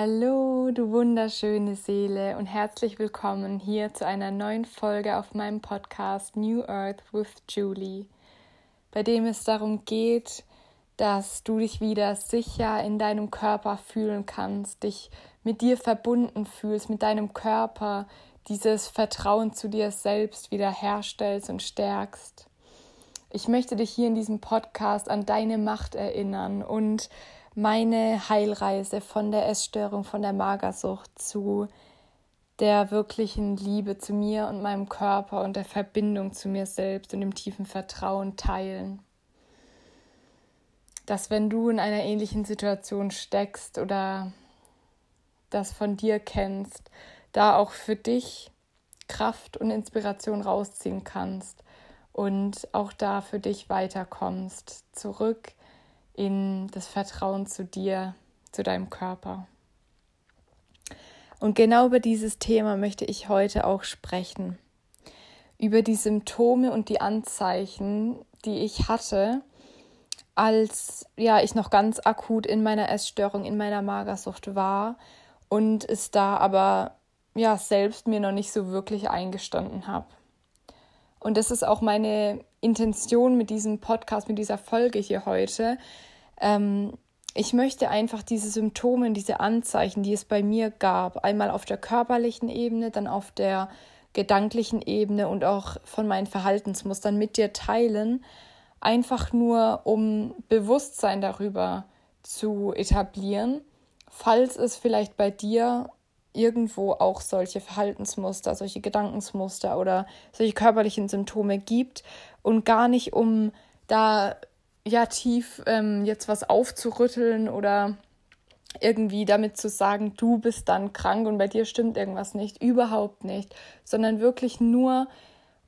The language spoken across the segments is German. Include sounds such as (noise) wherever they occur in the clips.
Hallo, du wunderschöne Seele und herzlich willkommen hier zu einer neuen Folge auf meinem Podcast New Earth with Julie, bei dem es darum geht, dass du dich wieder sicher in deinem Körper fühlen kannst, dich mit dir verbunden fühlst, mit deinem Körper, dieses Vertrauen zu dir selbst wieder herstellst und stärkst. Ich möchte dich hier in diesem Podcast an deine Macht erinnern und meine Heilreise von der Essstörung, von der Magersucht zu der wirklichen Liebe zu mir und meinem Körper und der Verbindung zu mir selbst und dem tiefen Vertrauen teilen. Dass wenn du in einer ähnlichen Situation steckst oder das von dir kennst, da auch für dich Kraft und Inspiration rausziehen kannst und auch da für dich weiterkommst, zurück in das Vertrauen zu dir, zu deinem Körper. Und genau über dieses Thema möchte ich heute auch sprechen. Über die Symptome und die Anzeichen, die ich hatte, als ja, ich noch ganz akut in meiner Essstörung, in meiner Magersucht war und es da aber ja selbst mir noch nicht so wirklich eingestanden habe. Und das ist auch meine Intention mit diesem Podcast, mit dieser Folge hier heute, ähm, ich möchte einfach diese Symptome, diese Anzeichen, die es bei mir gab, einmal auf der körperlichen Ebene, dann auf der gedanklichen Ebene und auch von meinen Verhaltensmustern mit dir teilen, einfach nur um Bewusstsein darüber zu etablieren, falls es vielleicht bei dir irgendwo auch solche Verhaltensmuster, solche Gedankensmuster oder solche körperlichen Symptome gibt. Und gar nicht um da ja tief ähm, jetzt was aufzurütteln oder irgendwie damit zu sagen, du bist dann krank und bei dir stimmt irgendwas nicht, überhaupt nicht, sondern wirklich nur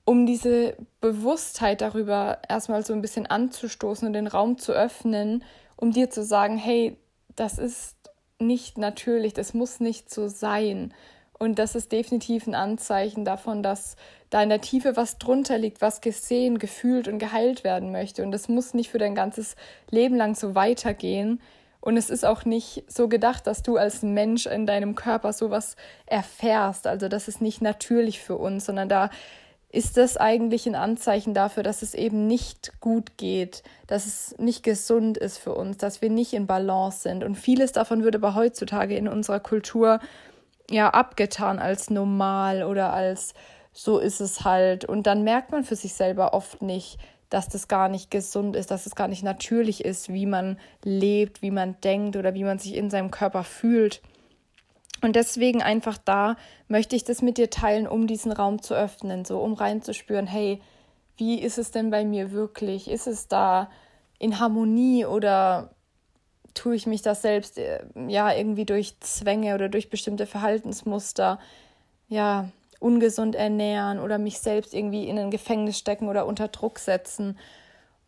um diese Bewusstheit darüber erstmal so ein bisschen anzustoßen und den Raum zu öffnen, um dir zu sagen, hey, das ist nicht natürlich, das muss nicht so sein. Und das ist definitiv ein Anzeichen davon, dass da in der Tiefe was drunter liegt, was gesehen, gefühlt und geheilt werden möchte. Und das muss nicht für dein ganzes Leben lang so weitergehen. Und es ist auch nicht so gedacht, dass du als Mensch in deinem Körper sowas erfährst. Also das ist nicht natürlich für uns, sondern da ist das eigentlich ein Anzeichen dafür, dass es eben nicht gut geht, dass es nicht gesund ist für uns, dass wir nicht in Balance sind. Und vieles davon wird aber heutzutage in unserer Kultur ja abgetan als normal oder als so ist es halt. Und dann merkt man für sich selber oft nicht, dass das gar nicht gesund ist, dass es gar nicht natürlich ist, wie man lebt, wie man denkt oder wie man sich in seinem Körper fühlt. Und deswegen einfach da möchte ich das mit dir teilen, um diesen Raum zu öffnen, so um reinzuspüren, hey, wie ist es denn bei mir wirklich? Ist es da in Harmonie oder tue ich mich das selbst äh, ja irgendwie durch Zwänge oder durch bestimmte Verhaltensmuster ja ungesund ernähren oder mich selbst irgendwie in ein Gefängnis stecken oder unter Druck setzen.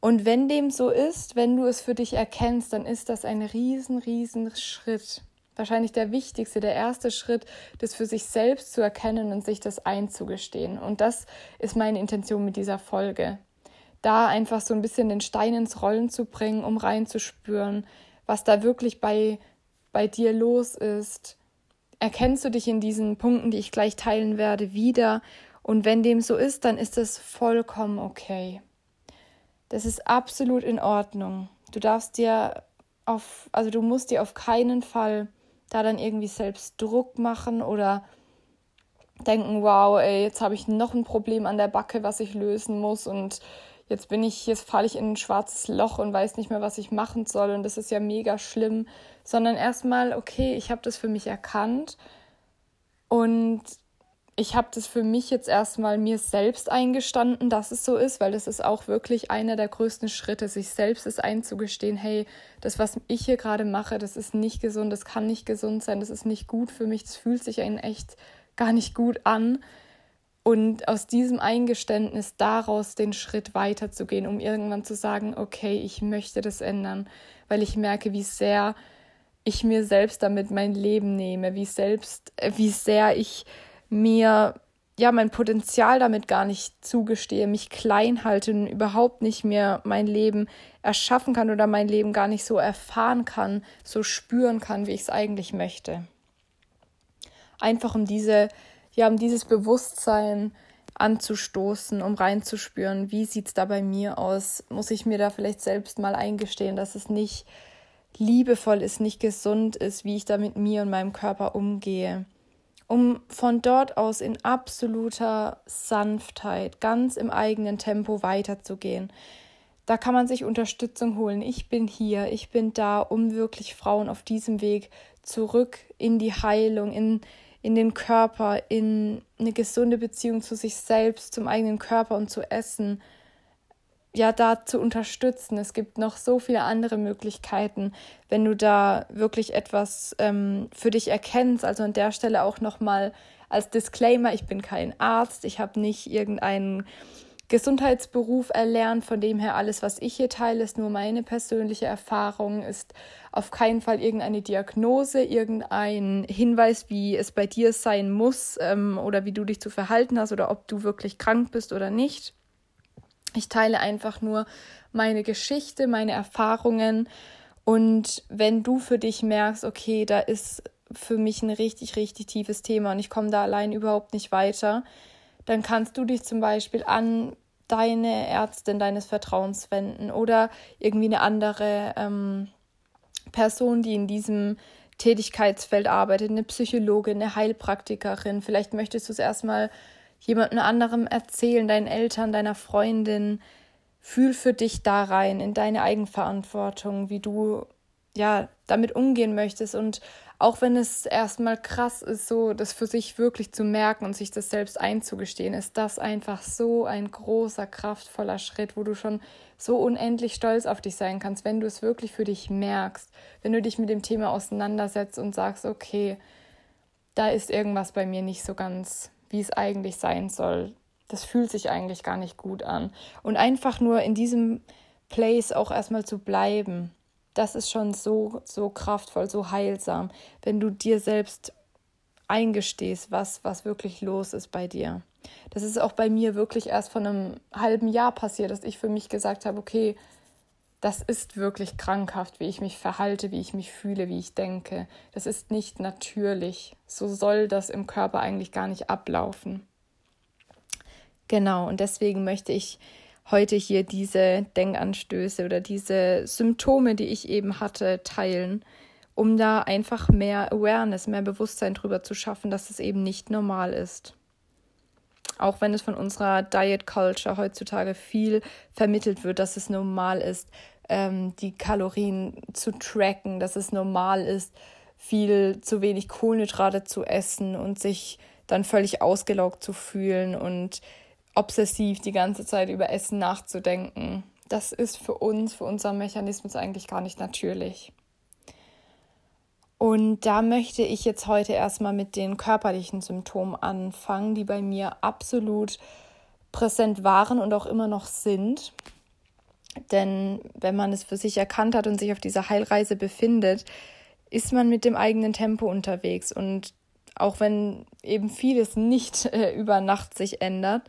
Und wenn dem so ist, wenn du es für dich erkennst, dann ist das ein riesen, riesen Schritt. Wahrscheinlich der wichtigste, der erste Schritt, das für sich selbst zu erkennen und sich das einzugestehen. Und das ist meine Intention mit dieser Folge. Da einfach so ein bisschen den Stein ins Rollen zu bringen, um reinzuspüren, was da wirklich bei, bei dir los ist. Erkennst du dich in diesen Punkten, die ich gleich teilen werde, wieder? Und wenn dem so ist, dann ist das vollkommen okay. Das ist absolut in Ordnung. Du darfst dir auf, also du musst dir auf keinen Fall da dann irgendwie selbst Druck machen oder denken, wow, ey, jetzt habe ich noch ein Problem an der Backe, was ich lösen muss und jetzt bin ich, jetzt falle ich in ein schwarzes Loch und weiß nicht mehr, was ich machen soll und das ist ja mega schlimm, sondern erstmal, okay, ich habe das für mich erkannt und ich habe das für mich jetzt erstmal mir selbst eingestanden, dass es so ist, weil das ist auch wirklich einer der größten Schritte, sich selbst es einzugestehen, hey, das, was ich hier gerade mache, das ist nicht gesund, das kann nicht gesund sein, das ist nicht gut für mich, das fühlt sich einen echt gar nicht gut an. Und aus diesem Eingeständnis daraus den Schritt weiterzugehen, um irgendwann zu sagen, okay, ich möchte das ändern, weil ich merke, wie sehr ich mir selbst damit mein Leben nehme, wie selbst, äh, wie sehr ich mir ja, mein Potenzial damit gar nicht zugestehe, mich klein halte und überhaupt nicht mehr mein Leben erschaffen kann oder mein Leben gar nicht so erfahren kann, so spüren kann, wie ich es eigentlich möchte. Einfach um diese, ja, um dieses Bewusstsein anzustoßen, um reinzuspüren, wie sieht es da bei mir aus? Muss ich mir da vielleicht selbst mal eingestehen, dass es nicht liebevoll ist, nicht gesund ist, wie ich da mit mir und meinem Körper umgehe um von dort aus in absoluter Sanftheit, ganz im eigenen Tempo weiterzugehen. Da kann man sich Unterstützung holen. Ich bin hier, ich bin da, um wirklich Frauen auf diesem Weg zurück in die Heilung, in, in den Körper, in eine gesunde Beziehung zu sich selbst, zum eigenen Körper und zu Essen ja da zu unterstützen. Es gibt noch so viele andere Möglichkeiten, wenn du da wirklich etwas ähm, für dich erkennst. Also an der Stelle auch nochmal als Disclaimer, ich bin kein Arzt, ich habe nicht irgendeinen Gesundheitsberuf erlernt, von dem her alles, was ich hier teile, ist nur meine persönliche Erfahrung, ist auf keinen Fall irgendeine Diagnose, irgendein Hinweis, wie es bei dir sein muss ähm, oder wie du dich zu verhalten hast oder ob du wirklich krank bist oder nicht. Ich teile einfach nur meine Geschichte, meine Erfahrungen. Und wenn du für dich merkst, okay, da ist für mich ein richtig, richtig tiefes Thema und ich komme da allein überhaupt nicht weiter, dann kannst du dich zum Beispiel an deine Ärztin deines Vertrauens wenden oder irgendwie eine andere ähm, Person, die in diesem Tätigkeitsfeld arbeitet, eine Psychologin, eine Heilpraktikerin. Vielleicht möchtest du es erstmal jemandem anderem erzählen, deinen Eltern, deiner Freundin. Fühl für dich da rein, in deine Eigenverantwortung, wie du ja damit umgehen möchtest. Und auch wenn es erstmal krass ist, so das für sich wirklich zu merken und sich das selbst einzugestehen, ist das einfach so ein großer, kraftvoller Schritt, wo du schon so unendlich stolz auf dich sein kannst, wenn du es wirklich für dich merkst, wenn du dich mit dem Thema auseinandersetzt und sagst, okay, da ist irgendwas bei mir nicht so ganz wie es eigentlich sein soll. Das fühlt sich eigentlich gar nicht gut an. Und einfach nur in diesem Place auch erstmal zu bleiben, das ist schon so, so kraftvoll, so heilsam, wenn du dir selbst eingestehst, was, was wirklich los ist bei dir. Das ist auch bei mir wirklich erst vor einem halben Jahr passiert, dass ich für mich gesagt habe, okay, das ist wirklich krankhaft, wie ich mich verhalte, wie ich mich fühle, wie ich denke. Das ist nicht natürlich. So soll das im Körper eigentlich gar nicht ablaufen. Genau, und deswegen möchte ich heute hier diese Denkanstöße oder diese Symptome, die ich eben hatte, teilen, um da einfach mehr Awareness, mehr Bewusstsein drüber zu schaffen, dass es eben nicht normal ist. Auch wenn es von unserer Diet Culture heutzutage viel vermittelt wird, dass es normal ist, ähm, die Kalorien zu tracken, dass es normal ist, viel zu wenig Kohlenhydrate zu essen und sich dann völlig ausgelaugt zu fühlen und obsessiv die ganze Zeit über Essen nachzudenken. Das ist für uns, für unseren Mechanismus eigentlich gar nicht natürlich. Und da möchte ich jetzt heute erstmal mit den körperlichen Symptomen anfangen, die bei mir absolut präsent waren und auch immer noch sind. Denn wenn man es für sich erkannt hat und sich auf dieser Heilreise befindet, ist man mit dem eigenen Tempo unterwegs. Und auch wenn eben vieles nicht äh, über Nacht sich ändert,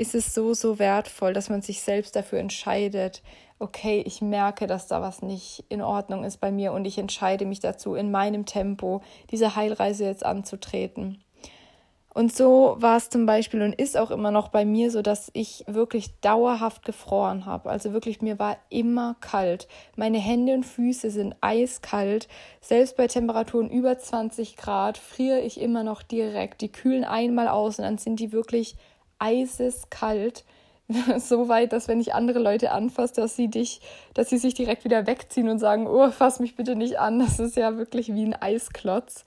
ist es so, so wertvoll, dass man sich selbst dafür entscheidet, okay, ich merke, dass da was nicht in Ordnung ist bei mir und ich entscheide mich dazu, in meinem Tempo diese Heilreise jetzt anzutreten. Und so war es zum Beispiel und ist auch immer noch bei mir so, dass ich wirklich dauerhaft gefroren habe. Also wirklich, mir war immer kalt. Meine Hände und Füße sind eiskalt. Selbst bei Temperaturen über 20 Grad friere ich immer noch direkt. Die kühlen einmal aus und dann sind die wirklich eiseskalt. (laughs) so weit, dass wenn ich andere Leute anfasse, dass sie dich, dass sie sich direkt wieder wegziehen und sagen, oh, fass mich bitte nicht an. Das ist ja wirklich wie ein Eisklotz.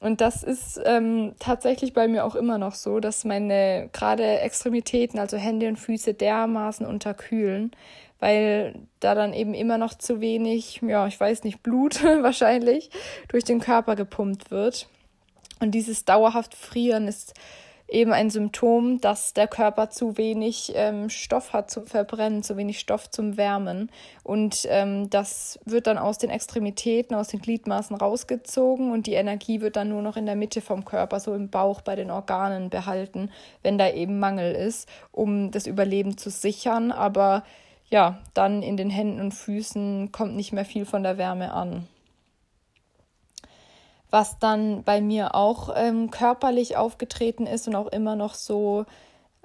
Und das ist ähm, tatsächlich bei mir auch immer noch so, dass meine gerade Extremitäten, also Hände und Füße, dermaßen unterkühlen, weil da dann eben immer noch zu wenig, ja, ich weiß nicht, Blut (laughs) wahrscheinlich durch den Körper gepumpt wird. Und dieses dauerhaft Frieren ist eben ein Symptom, dass der Körper zu wenig ähm, Stoff hat zum Verbrennen, zu wenig Stoff zum Wärmen. Und ähm, das wird dann aus den Extremitäten, aus den Gliedmaßen rausgezogen und die Energie wird dann nur noch in der Mitte vom Körper, so im Bauch bei den Organen behalten, wenn da eben Mangel ist, um das Überleben zu sichern. Aber ja, dann in den Händen und Füßen kommt nicht mehr viel von der Wärme an. Was dann bei mir auch ähm, körperlich aufgetreten ist und auch immer noch so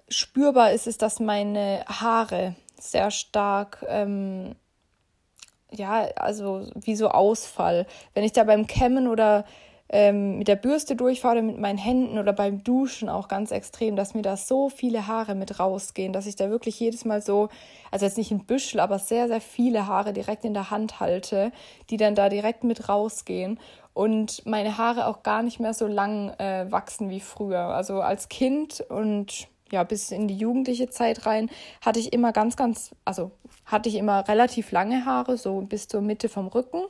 spürbar ist, ist, dass meine Haare sehr stark, ähm, ja, also wie so Ausfall. Wenn ich da beim Kämmen oder ähm, mit der Bürste durchfahre, mit meinen Händen oder beim Duschen auch ganz extrem, dass mir da so viele Haare mit rausgehen, dass ich da wirklich jedes Mal so, also jetzt nicht ein Büschel, aber sehr, sehr viele Haare direkt in der Hand halte, die dann da direkt mit rausgehen und meine Haare auch gar nicht mehr so lang äh, wachsen wie früher. Also als Kind und ja, bis in die jugendliche Zeit rein hatte ich immer ganz, ganz, also hatte ich immer relativ lange Haare, so bis zur Mitte vom Rücken.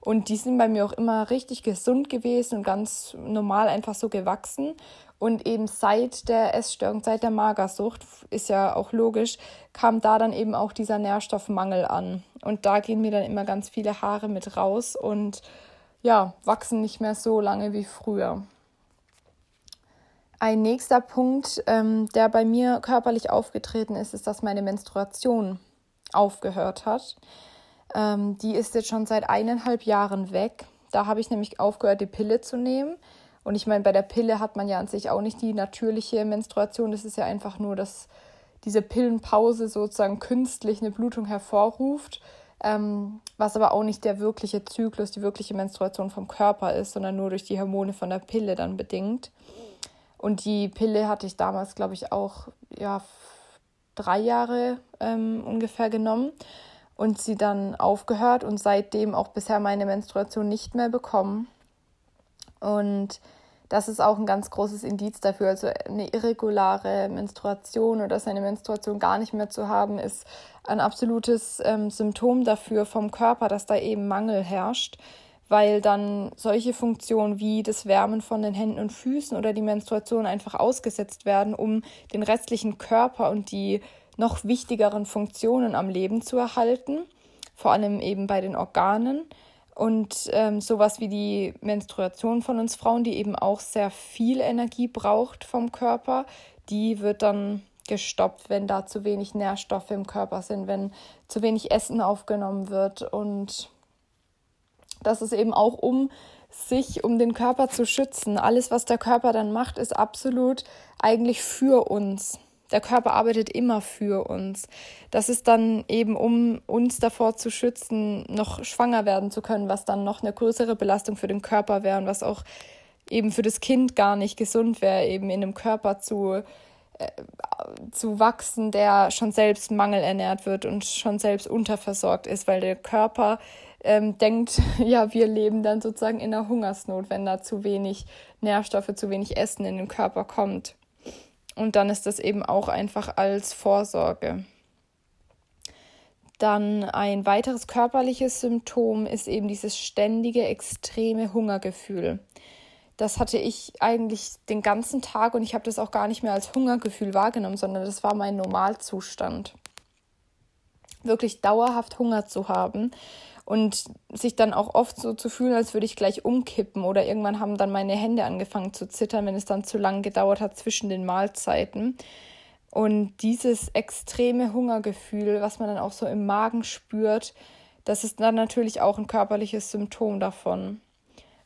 Und die sind bei mir auch immer richtig gesund gewesen und ganz normal einfach so gewachsen. Und eben seit der Essstörung, seit der Magersucht, ist ja auch logisch, kam da dann eben auch dieser Nährstoffmangel an. Und da gehen mir dann immer ganz viele Haare mit raus und ja, wachsen nicht mehr so lange wie früher. Ein nächster Punkt, ähm, der bei mir körperlich aufgetreten ist, ist, dass meine Menstruation aufgehört hat. Ähm, die ist jetzt schon seit eineinhalb Jahren weg. Da habe ich nämlich aufgehört, die Pille zu nehmen. Und ich meine, bei der Pille hat man ja an sich auch nicht die natürliche Menstruation. Das ist ja einfach nur, dass diese Pillenpause sozusagen künstlich eine Blutung hervorruft. Ähm, was aber auch nicht der wirkliche Zyklus, die wirkliche Menstruation vom Körper ist, sondern nur durch die Hormone von der Pille dann bedingt. Und die Pille hatte ich damals, glaube ich, auch ja, drei Jahre ähm, ungefähr genommen und sie dann aufgehört und seitdem auch bisher meine Menstruation nicht mehr bekommen. Und das ist auch ein ganz großes Indiz dafür. Also eine irregulare Menstruation oder seine Menstruation gar nicht mehr zu haben, ist ein absolutes ähm, Symptom dafür vom Körper, dass da eben Mangel herrscht weil dann solche Funktionen wie das Wärmen von den Händen und Füßen oder die Menstruation einfach ausgesetzt werden, um den restlichen Körper und die noch wichtigeren Funktionen am Leben zu erhalten, vor allem eben bei den Organen. Und ähm, sowas wie die Menstruation von uns Frauen, die eben auch sehr viel Energie braucht vom Körper, die wird dann gestoppt, wenn da zu wenig Nährstoffe im Körper sind, wenn zu wenig Essen aufgenommen wird und das ist eben auch um sich, um den Körper zu schützen. Alles, was der Körper dann macht, ist absolut eigentlich für uns. Der Körper arbeitet immer für uns. Das ist dann eben, um uns davor zu schützen, noch schwanger werden zu können, was dann noch eine größere Belastung für den Körper wäre und was auch eben für das Kind gar nicht gesund wäre, eben in einem Körper zu, äh, zu wachsen, der schon selbst mangelernährt wird und schon selbst unterversorgt ist, weil der Körper ähm, denkt, (laughs) ja, wir leben dann sozusagen in der Hungersnot, wenn da zu wenig Nährstoffe, zu wenig Essen in den Körper kommt. Und dann ist das eben auch einfach als Vorsorge. Dann ein weiteres körperliches Symptom ist eben dieses ständige, extreme Hungergefühl. Das hatte ich eigentlich den ganzen Tag und ich habe das auch gar nicht mehr als Hungergefühl wahrgenommen, sondern das war mein Normalzustand. Wirklich dauerhaft Hunger zu haben und sich dann auch oft so zu fühlen, als würde ich gleich umkippen oder irgendwann haben dann meine Hände angefangen zu zittern, wenn es dann zu lang gedauert hat zwischen den Mahlzeiten. Und dieses extreme Hungergefühl, was man dann auch so im Magen spürt, das ist dann natürlich auch ein körperliches Symptom davon.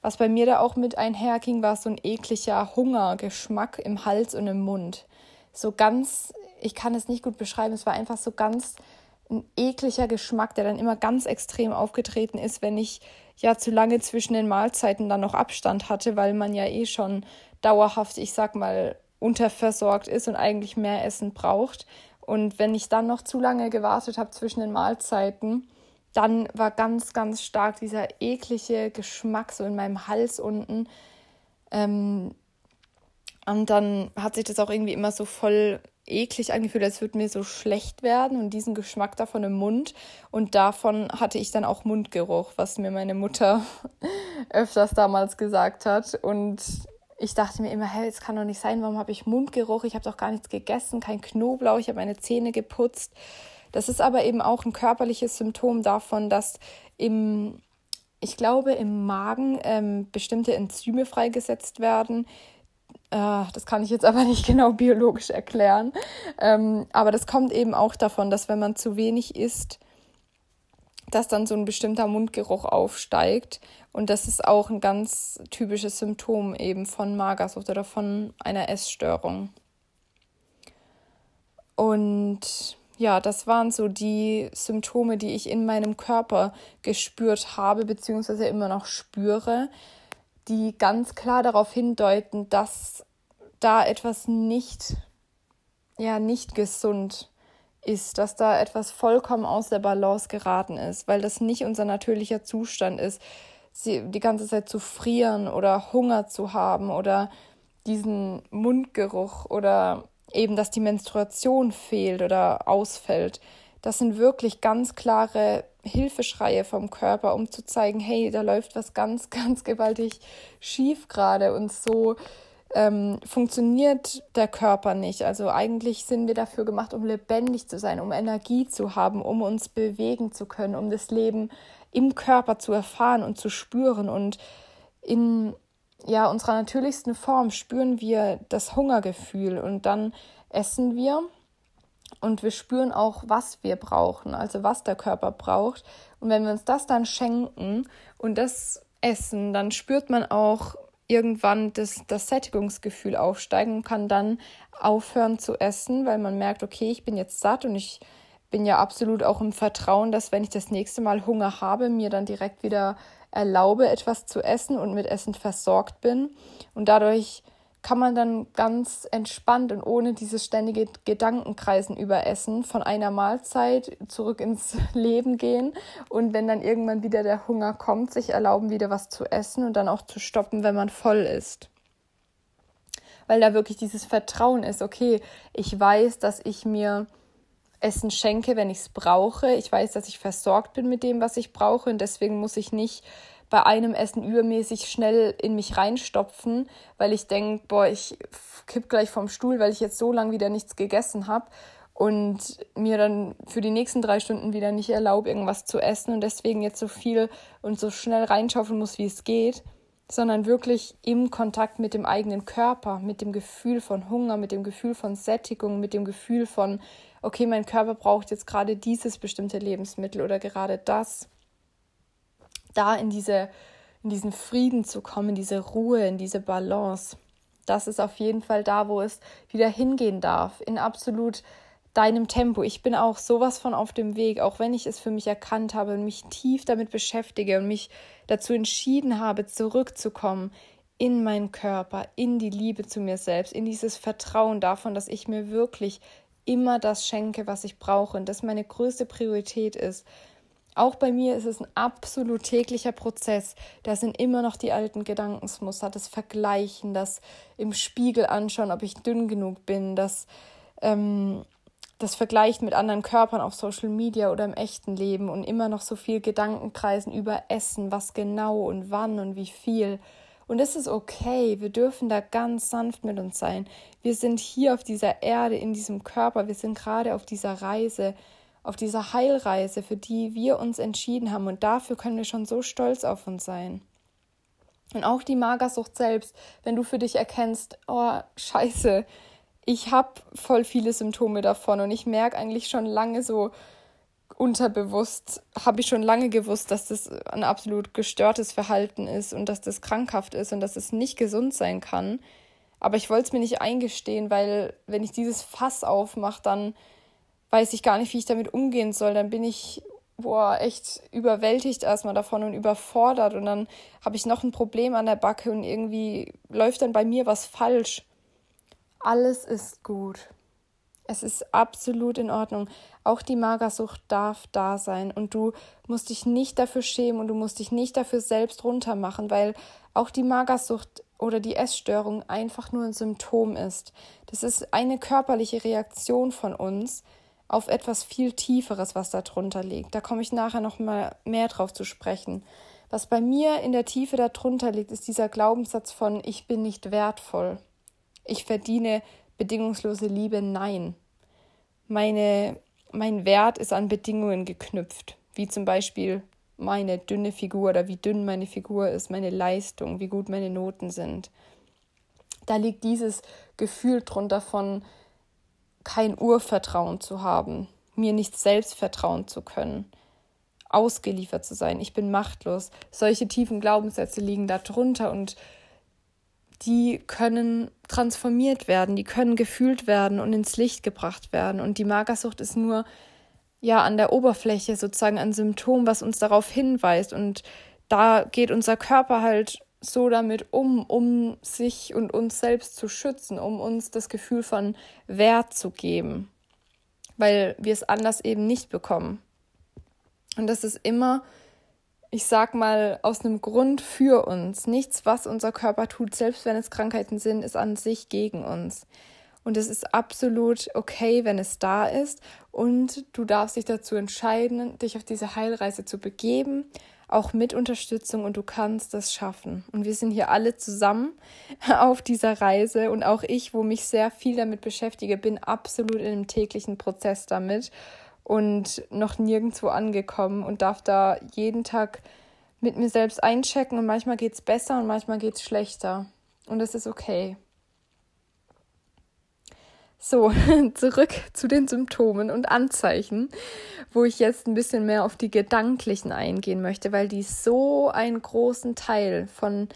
Was bei mir da auch mit einherging, war so ein ekliger Hungergeschmack im Hals und im Mund. So ganz, ich kann es nicht gut beschreiben, es war einfach so ganz ein ekliger Geschmack, der dann immer ganz extrem aufgetreten ist, wenn ich ja zu lange zwischen den Mahlzeiten dann noch Abstand hatte, weil man ja eh schon dauerhaft, ich sag mal, unterversorgt ist und eigentlich mehr Essen braucht. Und wenn ich dann noch zu lange gewartet habe zwischen den Mahlzeiten, dann war ganz, ganz stark dieser eklige Geschmack so in meinem Hals unten. Ähm, und dann hat sich das auch irgendwie immer so voll eklig angefühlt, als würde mir so schlecht werden und diesen Geschmack davon im Mund. Und davon hatte ich dann auch Mundgeruch, was mir meine Mutter (laughs) öfters damals gesagt hat. Und ich dachte mir immer, hey, es kann doch nicht sein, warum habe ich Mundgeruch? Ich habe doch gar nichts gegessen, kein Knoblauch, ich habe meine Zähne geputzt. Das ist aber eben auch ein körperliches Symptom davon, dass im, ich glaube, im Magen ähm, bestimmte Enzyme freigesetzt werden. Äh, das kann ich jetzt aber (laughs) nicht genau biologisch erklären. Ähm, aber das kommt eben auch davon, dass wenn man zu wenig isst, dass dann so ein bestimmter Mundgeruch aufsteigt. Und das ist auch ein ganz typisches Symptom eben von Magersucht oder von einer Essstörung. Und ja, das waren so die Symptome, die ich in meinem Körper gespürt habe, beziehungsweise immer noch spüre, die ganz klar darauf hindeuten, dass da etwas nicht, ja, nicht gesund ist dass da etwas vollkommen aus der Balance geraten ist, weil das nicht unser natürlicher Zustand ist, sie die ganze Zeit zu frieren oder Hunger zu haben oder diesen Mundgeruch oder eben, dass die Menstruation fehlt oder ausfällt. Das sind wirklich ganz klare Hilfeschreie vom Körper, um zu zeigen, hey, da läuft was ganz, (laughs) ganz gewaltig schief gerade und so ähm, funktioniert der Körper nicht. Also eigentlich sind wir dafür gemacht, um lebendig zu sein, um Energie zu haben, um uns bewegen zu können, um das Leben im Körper zu erfahren und zu spüren. Und in ja, unserer natürlichsten Form spüren wir das Hungergefühl und dann essen wir und wir spüren auch, was wir brauchen, also was der Körper braucht. Und wenn wir uns das dann schenken und das essen, dann spürt man auch, irgendwann das, das Sättigungsgefühl aufsteigen und kann dann aufhören zu essen, weil man merkt, okay, ich bin jetzt satt und ich bin ja absolut auch im Vertrauen, dass wenn ich das nächste Mal Hunger habe, mir dann direkt wieder erlaube, etwas zu essen und mit Essen versorgt bin. Und dadurch kann man dann ganz entspannt und ohne dieses ständige Gedankenkreisen über Essen von einer Mahlzeit zurück ins (laughs) Leben gehen und wenn dann irgendwann wieder der Hunger kommt, sich erlauben, wieder was zu essen und dann auch zu stoppen, wenn man voll ist. Weil da wirklich dieses Vertrauen ist, okay, ich weiß, dass ich mir Essen schenke, wenn ich es brauche. Ich weiß, dass ich versorgt bin mit dem, was ich brauche und deswegen muss ich nicht bei einem Essen übermäßig schnell in mich reinstopfen, weil ich denke, boah, ich kipp gleich vom Stuhl, weil ich jetzt so lange wieder nichts gegessen habe und mir dann für die nächsten drei Stunden wieder nicht erlaube, irgendwas zu essen und deswegen jetzt so viel und so schnell reinschaufeln muss, wie es geht, sondern wirklich im Kontakt mit dem eigenen Körper, mit dem Gefühl von Hunger, mit dem Gefühl von Sättigung, mit dem Gefühl von, okay, mein Körper braucht jetzt gerade dieses bestimmte Lebensmittel oder gerade das da in diese in diesen Frieden zu kommen, in diese Ruhe, in diese Balance. Das ist auf jeden Fall da, wo es wieder hingehen darf, in absolut deinem Tempo. Ich bin auch sowas von auf dem Weg, auch wenn ich es für mich erkannt habe und mich tief damit beschäftige und mich dazu entschieden habe, zurückzukommen in meinen Körper, in die Liebe zu mir selbst, in dieses Vertrauen davon, dass ich mir wirklich immer das schenke, was ich brauche und das meine größte Priorität ist auch bei mir ist es ein absolut täglicher Prozess. Da sind immer noch die alten Gedankensmuster, das Vergleichen, das im Spiegel anschauen, ob ich dünn genug bin, das, ähm, das Vergleichen mit anderen Körpern auf Social Media oder im echten Leben und immer noch so viel Gedankenkreisen über Essen, was genau und wann und wie viel. Und es ist okay, wir dürfen da ganz sanft mit uns sein. Wir sind hier auf dieser Erde, in diesem Körper, wir sind gerade auf dieser Reise auf dieser Heilreise, für die wir uns entschieden haben. Und dafür können wir schon so stolz auf uns sein. Und auch die Magersucht selbst, wenn du für dich erkennst, oh, scheiße, ich habe voll viele Symptome davon und ich merke eigentlich schon lange so unterbewusst, habe ich schon lange gewusst, dass das ein absolut gestörtes Verhalten ist und dass das krankhaft ist und dass es nicht gesund sein kann. Aber ich wollte es mir nicht eingestehen, weil wenn ich dieses Fass aufmache, dann weiß ich gar nicht, wie ich damit umgehen soll. Dann bin ich boah, echt überwältigt erstmal davon und überfordert und dann habe ich noch ein Problem an der Backe und irgendwie läuft dann bei mir was falsch. Alles ist gut. Es ist absolut in Ordnung. Auch die Magersucht darf da sein und du musst dich nicht dafür schämen und du musst dich nicht dafür selbst runtermachen, weil auch die Magersucht oder die Essstörung einfach nur ein Symptom ist. Das ist eine körperliche Reaktion von uns, auf etwas viel Tieferes, was darunter liegt. Da komme ich nachher noch mal mehr drauf zu sprechen. Was bei mir in der Tiefe darunter liegt, ist dieser Glaubenssatz von ich bin nicht wertvoll. Ich verdiene bedingungslose Liebe, nein. Meine, mein Wert ist an Bedingungen geknüpft, wie zum Beispiel meine dünne Figur oder wie dünn meine Figur ist, meine Leistung, wie gut meine Noten sind. Da liegt dieses Gefühl drunter von kein Urvertrauen zu haben, mir nicht selbst vertrauen zu können, ausgeliefert zu sein, ich bin machtlos. Solche tiefen Glaubenssätze liegen da drunter und die können transformiert werden, die können gefühlt werden und ins Licht gebracht werden. Und die Magersucht ist nur ja an der Oberfläche sozusagen ein Symptom, was uns darauf hinweist. Und da geht unser Körper halt so damit um, um sich und uns selbst zu schützen, um uns das Gefühl von Wert zu geben, weil wir es anders eben nicht bekommen. Und das ist immer, ich sag mal, aus einem Grund für uns. Nichts, was unser Körper tut, selbst wenn es Krankheiten sind, ist an sich gegen uns. Und es ist absolut okay, wenn es da ist. Und du darfst dich dazu entscheiden, dich auf diese Heilreise zu begeben, auch mit Unterstützung und du kannst das schaffen. Und wir sind hier alle zusammen (laughs) auf dieser Reise und auch ich, wo mich sehr viel damit beschäftige, bin absolut in einem täglichen Prozess damit und noch nirgendwo angekommen und darf da jeden Tag mit mir selbst einchecken und manchmal geht es besser und manchmal geht es schlechter. Und das ist okay. So, (laughs) zurück zu den Symptomen und Anzeichen, wo ich jetzt ein bisschen mehr auf die gedanklichen eingehen möchte, weil die so einen großen Teil von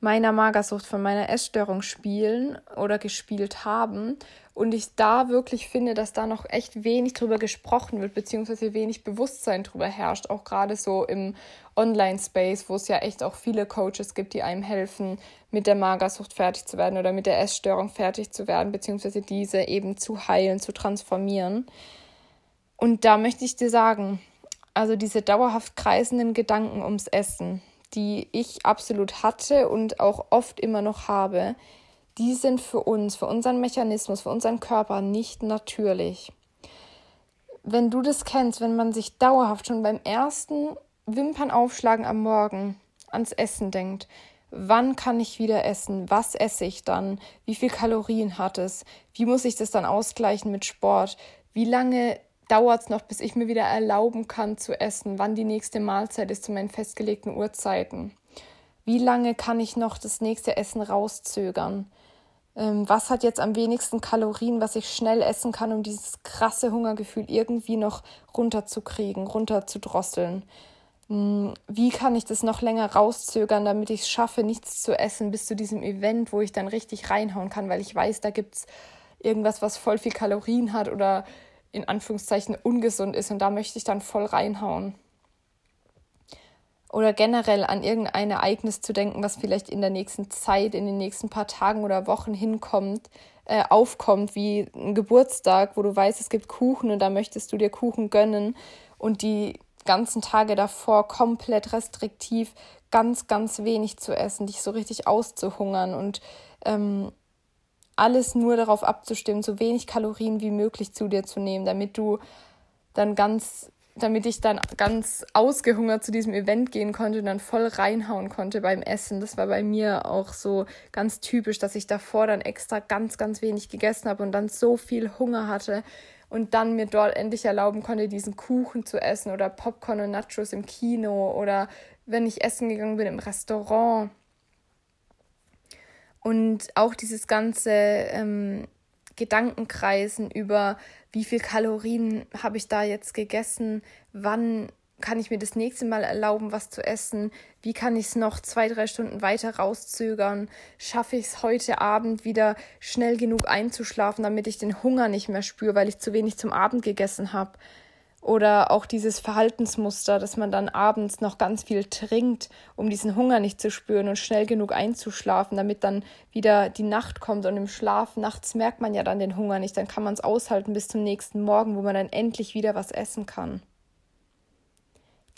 meiner Magersucht, von meiner Essstörung spielen oder gespielt haben und ich da wirklich finde, dass da noch echt wenig drüber gesprochen wird, beziehungsweise wenig Bewusstsein drüber herrscht, auch gerade so im Online-Space, wo es ja echt auch viele Coaches gibt, die einem helfen, mit der Magersucht fertig zu werden oder mit der Essstörung fertig zu werden, beziehungsweise diese eben zu heilen, zu transformieren. Und da möchte ich dir sagen, also diese dauerhaft kreisenden Gedanken ums Essen, die ich absolut hatte und auch oft immer noch habe, die sind für uns, für unseren Mechanismus, für unseren Körper nicht natürlich. Wenn du das kennst, wenn man sich dauerhaft schon beim ersten Wimpernaufschlagen am Morgen ans Essen denkt, wann kann ich wieder essen, was esse ich dann, wie viel Kalorien hat es, wie muss ich das dann ausgleichen mit Sport, wie lange dauert es noch, bis ich mir wieder erlauben kann zu essen, wann die nächste Mahlzeit ist zu meinen festgelegten Uhrzeiten. Wie lange kann ich noch das nächste Essen rauszögern? ähm, was hat jetzt am wenigsten Kalorien, was ich schnell essen kann, um dieses krasse Hungergefühl irgendwie noch runterzukriegen, runterzudrosseln. Hm, wie kann ich das noch länger rauszögern, damit ich es schaffe, nichts zu essen bis zu diesem Event, wo ich dann richtig reinhauen kann, weil ich weiß, da gibt es irgendwas, was voll viel Kalorien hat oder in Anführungszeichen ungesund ist. Und da möchte ich dann voll reinhauen. Oder generell an irgendein Ereignis zu denken, was vielleicht in der nächsten Zeit, in den nächsten paar Tagen oder Wochen hinkommt, äh, aufkommt, wie ein Geburtstag, wo du weißt, es gibt Kuchen und da möchtest du dir Kuchen gönnen und die ganzen Tage davor komplett restriktiv ganz, ganz wenig zu essen, dich so richtig auszuhungern und ähm, alles nur darauf abzustimmen, so wenig Kalorien wie möglich zu dir zu nehmen, damit du dann ganz damit ich dann ganz ausgehungert zu diesem Event gehen konnte und dann voll reinhauen konnte beim Essen. Das war bei mir auch so ganz typisch, dass ich davor dann extra ganz, ganz wenig gegessen habe und dann so viel Hunger hatte und dann mir dort endlich erlauben konnte, diesen Kuchen zu essen oder Popcorn und Nachos im Kino oder wenn ich essen gegangen bin im Restaurant. Und auch dieses ganze ähm, Gedankenkreisen über wie viel Kalorien habe ich da jetzt gegessen, wann kann ich mir das nächste Mal erlauben, was zu essen? Wie kann ich es noch zwei, drei Stunden weiter rauszögern? Schaffe ich es heute Abend wieder schnell genug einzuschlafen, damit ich den Hunger nicht mehr spüre, weil ich zu wenig zum Abend gegessen habe? Oder auch dieses Verhaltensmuster, dass man dann abends noch ganz viel trinkt, um diesen Hunger nicht zu spüren und schnell genug einzuschlafen, damit dann wieder die Nacht kommt. Und im Schlaf nachts merkt man ja dann den Hunger nicht. Dann kann man es aushalten bis zum nächsten Morgen, wo man dann endlich wieder was essen kann.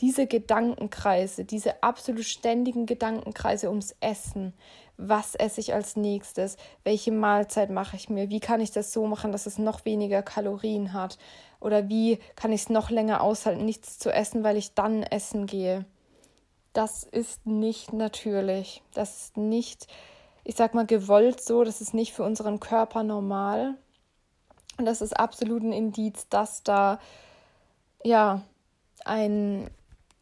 Diese Gedankenkreise, diese absolut ständigen Gedankenkreise ums Essen, was esse ich als nächstes, welche Mahlzeit mache ich mir, wie kann ich das so machen, dass es noch weniger Kalorien hat oder wie kann ich es noch länger aushalten, nichts zu essen, weil ich dann essen gehe. das ist nicht natürlich. Das ist nicht, ich sag mal, gewollt so. Das ist nicht für unseren Körper normal. Und das ist absolut ein Indiz, dass da ja ein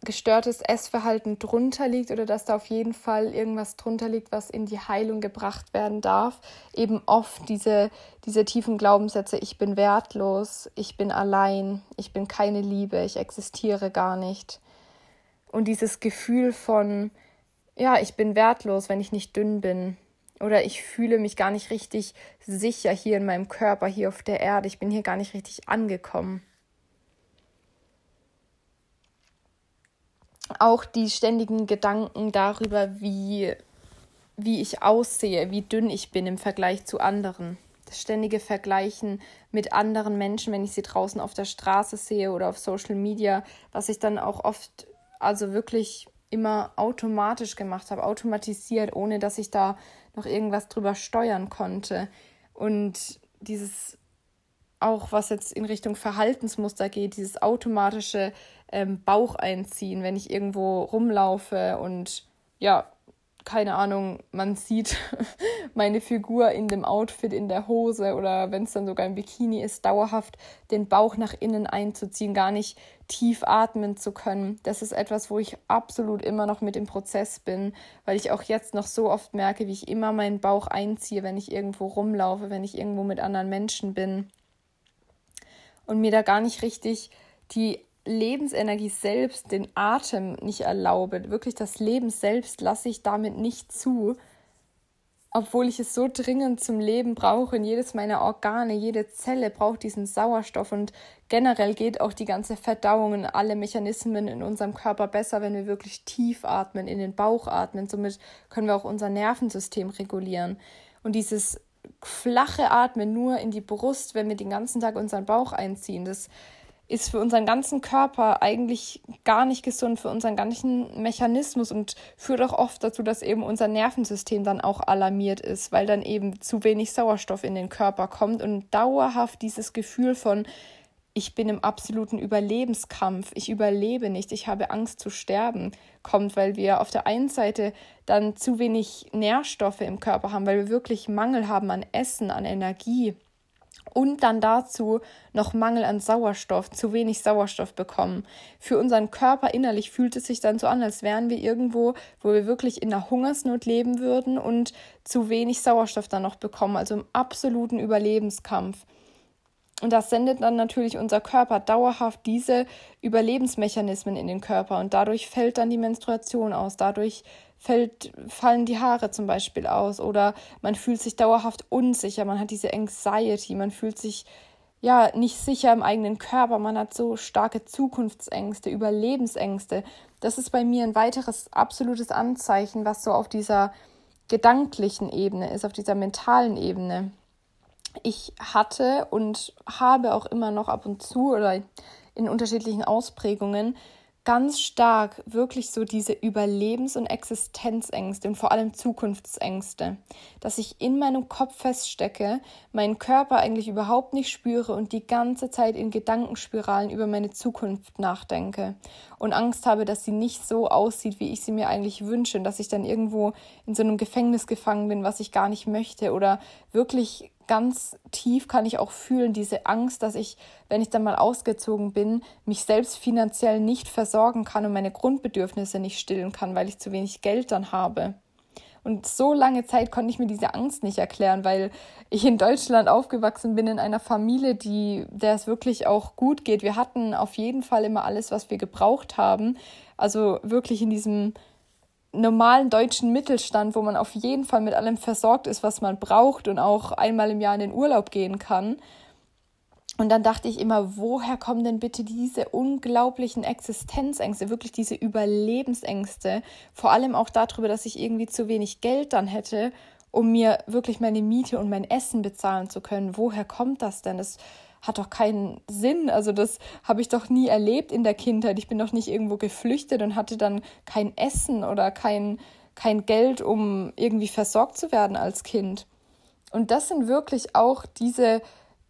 gestörtes Essverhalten drunter liegt oder dass da auf jeden Fall irgendwas drunter liegt, was in die Heilung gebracht werden darf. Eben oft diese, diese tiefen Glaubenssätze, ich bin wertlos, ich bin allein, ich bin keine Liebe, ich existiere gar nicht. Und dieses Gefühl von, ja, ich bin wertlos, wenn ich nicht dünn bin. Oder ich fühle mich gar nicht richtig sicher hier in meinem Körper, hier auf der Erde. Ich bin hier gar nicht richtig angekommen. Auch die ständigen Gedanken darüber, wie, wie ich aussehe, wie dünn ich bin im Vergleich zu anderen. Das ständige Vergleichen mit anderen Menschen, wenn ich sie draußen auf der Straße sehe oder auf Social Media, was ich dann auch oft, also wirklich immer automatisch gemacht habe, automatisiert, ohne dass ich da noch irgendwas drüber steuern konnte. Und dieses auch was jetzt in Richtung Verhaltensmuster geht, dieses automatische ähm, Bauch einziehen, wenn ich irgendwo rumlaufe und ja, keine Ahnung, man sieht (laughs) meine Figur in dem Outfit, in der Hose oder wenn es dann sogar ein Bikini ist, dauerhaft den Bauch nach innen einzuziehen, gar nicht tief atmen zu können. Das ist etwas, wo ich absolut immer noch mit im Prozess bin, weil ich auch jetzt noch so oft merke, wie ich immer meinen Bauch einziehe, wenn ich irgendwo rumlaufe, wenn ich irgendwo mit anderen Menschen bin und mir da gar nicht richtig die Lebensenergie selbst, den Atem nicht erlaube. Wirklich das Leben selbst lasse ich damit nicht zu, obwohl ich es so dringend zum Leben brauche. Und jedes meiner Organe, jede Zelle braucht diesen Sauerstoff. Und generell geht auch die ganze Verdauung und alle Mechanismen in unserem Körper besser, wenn wir wirklich tief atmen, in den Bauch atmen. Somit können wir auch unser Nervensystem regulieren. Und dieses flache Atmen nur in die Brust, wenn wir den ganzen Tag unseren Bauch einziehen. Das ist für unseren ganzen Körper eigentlich gar nicht gesund, für unseren ganzen Mechanismus und führt auch oft dazu, dass eben unser Nervensystem dann auch alarmiert ist, weil dann eben zu wenig Sauerstoff in den Körper kommt und dauerhaft dieses Gefühl von ich bin im absoluten Überlebenskampf, ich überlebe nicht, ich habe Angst zu sterben, kommt, weil wir auf der einen Seite dann zu wenig Nährstoffe im Körper haben, weil wir wirklich Mangel haben an Essen, an Energie. Und dann dazu noch Mangel an Sauerstoff, zu wenig Sauerstoff bekommen. Für unseren Körper innerlich fühlt es sich dann so an, als wären wir irgendwo, wo wir wirklich in einer Hungersnot leben würden und zu wenig Sauerstoff dann noch bekommen, also im absoluten Überlebenskampf. Und das sendet dann natürlich unser Körper dauerhaft diese Überlebensmechanismen in den Körper. Und dadurch fällt dann die Menstruation aus, dadurch fällt, fallen die Haare zum Beispiel aus. Oder man fühlt sich dauerhaft unsicher, man hat diese Anxiety, man fühlt sich ja nicht sicher im eigenen Körper, man hat so starke Zukunftsängste, Überlebensängste. Das ist bei mir ein weiteres absolutes Anzeichen, was so auf dieser gedanklichen Ebene ist, auf dieser mentalen Ebene ich hatte und habe auch immer noch ab und zu oder in unterschiedlichen Ausprägungen ganz stark wirklich so diese Überlebens- und Existenzängste und vor allem Zukunftsängste, dass ich in meinem Kopf feststecke, meinen Körper eigentlich überhaupt nicht spüre und die ganze Zeit in Gedankenspiralen über meine Zukunft nachdenke und Angst habe, dass sie nicht so aussieht, wie ich sie mir eigentlich wünsche und dass ich dann irgendwo in so einem Gefängnis gefangen bin, was ich gar nicht möchte oder wirklich ganz tief kann ich auch fühlen, diese Angst, dass ich, wenn ich dann mal ausgezogen bin, mich selbst finanziell nicht versorgen kann und meine Grundbedürfnisse nicht stillen kann, weil ich zu wenig Geld dann habe. Und so lange Zeit konnte ich mir diese Angst nicht erklären, weil ich in Deutschland aufgewachsen bin in einer Familie, die, der es wirklich auch gut geht. Wir hatten auf jeden Fall immer alles, was wir gebraucht haben. Also wirklich in diesem normalen deutschen Mittelstand, wo man auf jeden Fall mit allem versorgt ist, was man braucht und auch einmal im Jahr in den Urlaub gehen kann. Und dann dachte ich immer, woher kommen denn bitte diese unglaublichen Existenzängste, wirklich diese Überlebensängste, vor allem auch darüber, dass ich irgendwie zu wenig Geld dann hätte, um mir wirklich meine Miete und mein Essen bezahlen zu können. Woher kommt das denn? Das hat doch keinen Sinn. Also das habe ich doch nie erlebt in der Kindheit. Ich bin doch nicht irgendwo geflüchtet und hatte dann kein Essen oder kein, kein Geld, um irgendwie versorgt zu werden als Kind. Und das sind wirklich auch diese,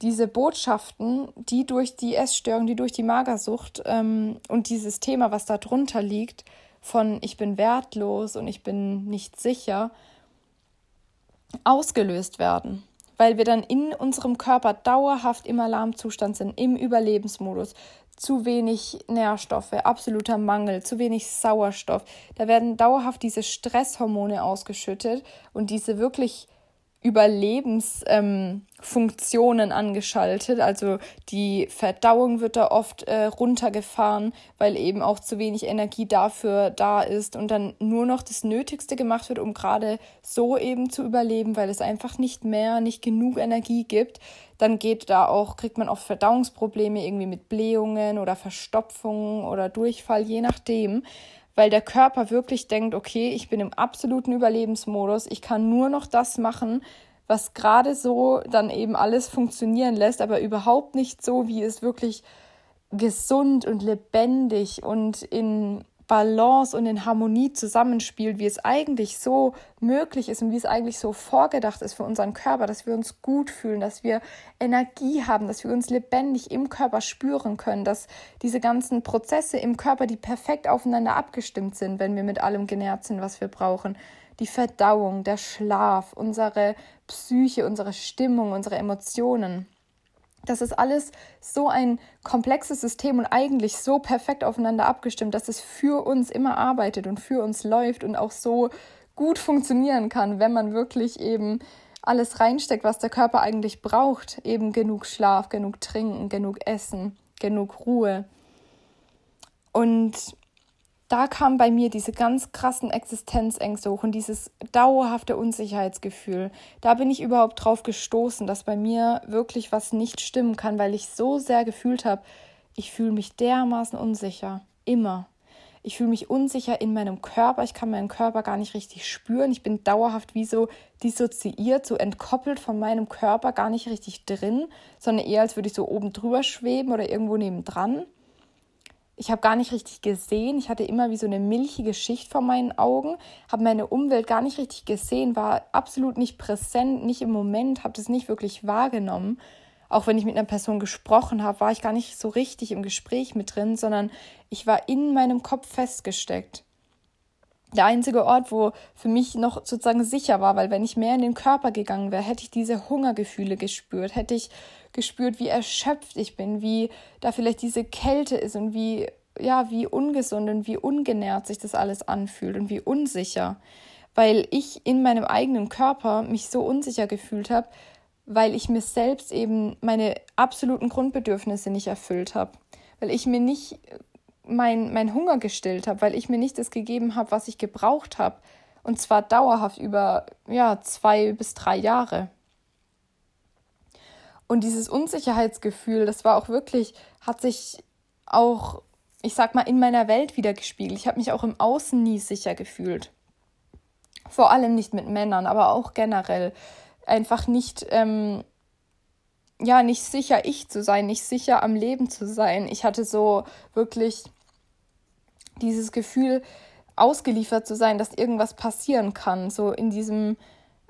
diese Botschaften, die durch die Essstörung, die durch die Magersucht ähm, und dieses Thema, was da drunter liegt, von ich bin wertlos und ich bin nicht sicher ausgelöst werden, weil wir dann in unserem Körper dauerhaft im Alarmzustand sind, im Überlebensmodus. Zu wenig Nährstoffe, absoluter Mangel, zu wenig Sauerstoff. Da werden dauerhaft diese Stresshormone ausgeschüttet und diese wirklich Überlebensfunktionen ähm, angeschaltet. Also die Verdauung wird da oft äh, runtergefahren, weil eben auch zu wenig Energie dafür da ist und dann nur noch das Nötigste gemacht wird, um gerade so eben zu überleben, weil es einfach nicht mehr, nicht genug Energie gibt. Dann geht da auch, kriegt man oft Verdauungsprobleme irgendwie mit Blähungen oder Verstopfungen oder Durchfall, je nachdem weil der Körper wirklich denkt, okay, ich bin im absoluten Überlebensmodus, ich kann nur noch das machen, was gerade so dann eben alles funktionieren lässt, aber überhaupt nicht so, wie es wirklich gesund und lebendig und in Balance und in Harmonie zusammenspielt, wie es eigentlich so möglich ist und wie es eigentlich so vorgedacht ist für unseren Körper, dass wir uns gut fühlen, dass wir Energie haben, dass wir uns lebendig im Körper spüren können, dass diese ganzen Prozesse im Körper, die perfekt aufeinander abgestimmt sind, wenn wir mit allem genährt sind, was wir brauchen, die Verdauung, der Schlaf, unsere Psyche, unsere Stimmung, unsere Emotionen, das ist alles so ein komplexes System und eigentlich so perfekt aufeinander abgestimmt, dass es für uns immer arbeitet und für uns läuft und auch so gut funktionieren kann, wenn man wirklich eben alles reinsteckt, was der Körper eigentlich braucht. Eben genug Schlaf, genug Trinken, genug Essen, genug Ruhe. Und da kam bei mir diese ganz krassen Existenzängste hoch und dieses dauerhafte Unsicherheitsgefühl. Da bin ich überhaupt drauf gestoßen, dass bei mir wirklich was nicht stimmen kann, weil ich so sehr gefühlt habe, ich fühle mich dermaßen unsicher. Immer. Ich fühle mich unsicher in meinem Körper. Ich kann meinen Körper gar nicht richtig spüren. Ich bin dauerhaft wie so dissoziiert, so entkoppelt von meinem Körper, gar nicht richtig drin, sondern eher als würde ich so oben drüber schweben oder irgendwo nebendran ich habe gar nicht richtig gesehen. Ich hatte immer wie so eine milchige Schicht vor meinen Augen, habe meine Umwelt gar nicht richtig gesehen, war absolut nicht präsent, nicht im Moment, habe das nicht wirklich wahrgenommen. Auch wenn ich mit einer Person gesprochen habe, war ich gar nicht so richtig im Gespräch mit drin, sondern ich war in meinem Kopf festgesteckt. Der einzige Ort, wo für mich noch sozusagen sicher war, weil wenn ich mehr in den Körper gegangen wäre, hätte ich diese Hungergefühle gespürt, hätte ich gespürt, wie erschöpft ich bin, wie da vielleicht diese Kälte ist und wie, ja, wie ungesund und wie ungenährt sich das alles anfühlt und wie unsicher. Weil ich in meinem eigenen Körper mich so unsicher gefühlt habe, weil ich mir selbst eben meine absoluten Grundbedürfnisse nicht erfüllt habe. Weil ich mir nicht mein, mein Hunger gestillt habe, weil ich mir nicht das gegeben habe, was ich gebraucht habe. Und zwar dauerhaft über ja, zwei bis drei Jahre. Und dieses Unsicherheitsgefühl, das war auch wirklich, hat sich auch, ich sag mal, in meiner Welt wieder gespiegelt. Ich habe mich auch im Außen nie sicher gefühlt. Vor allem nicht mit Männern, aber auch generell. Einfach nicht, ähm, ja, nicht sicher ich zu sein, nicht sicher am Leben zu sein. Ich hatte so wirklich dieses Gefühl, ausgeliefert zu sein, dass irgendwas passieren kann, so in diesem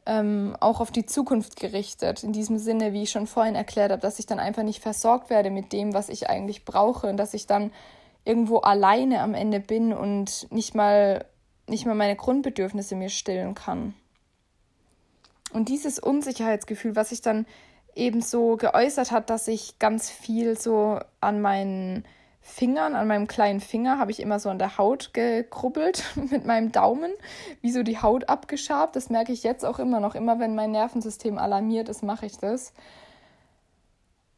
ähm, auch auf die Zukunft gerichtet. In diesem Sinne, wie ich schon vorhin erklärt habe, dass ich dann einfach nicht versorgt werde mit dem, was ich eigentlich brauche und dass ich dann irgendwo alleine am Ende bin und nicht mal, nicht mal meine Grundbedürfnisse mir stillen kann. Und dieses Unsicherheitsgefühl, was sich dann eben so geäußert hat, dass ich ganz viel so an meinen Fingern, an meinem kleinen Finger, habe ich immer so an der Haut gekrubbelt (laughs) mit meinem Daumen, wie so die Haut abgeschabt. Das merke ich jetzt auch immer noch. Immer wenn mein Nervensystem alarmiert ist, mache ich das.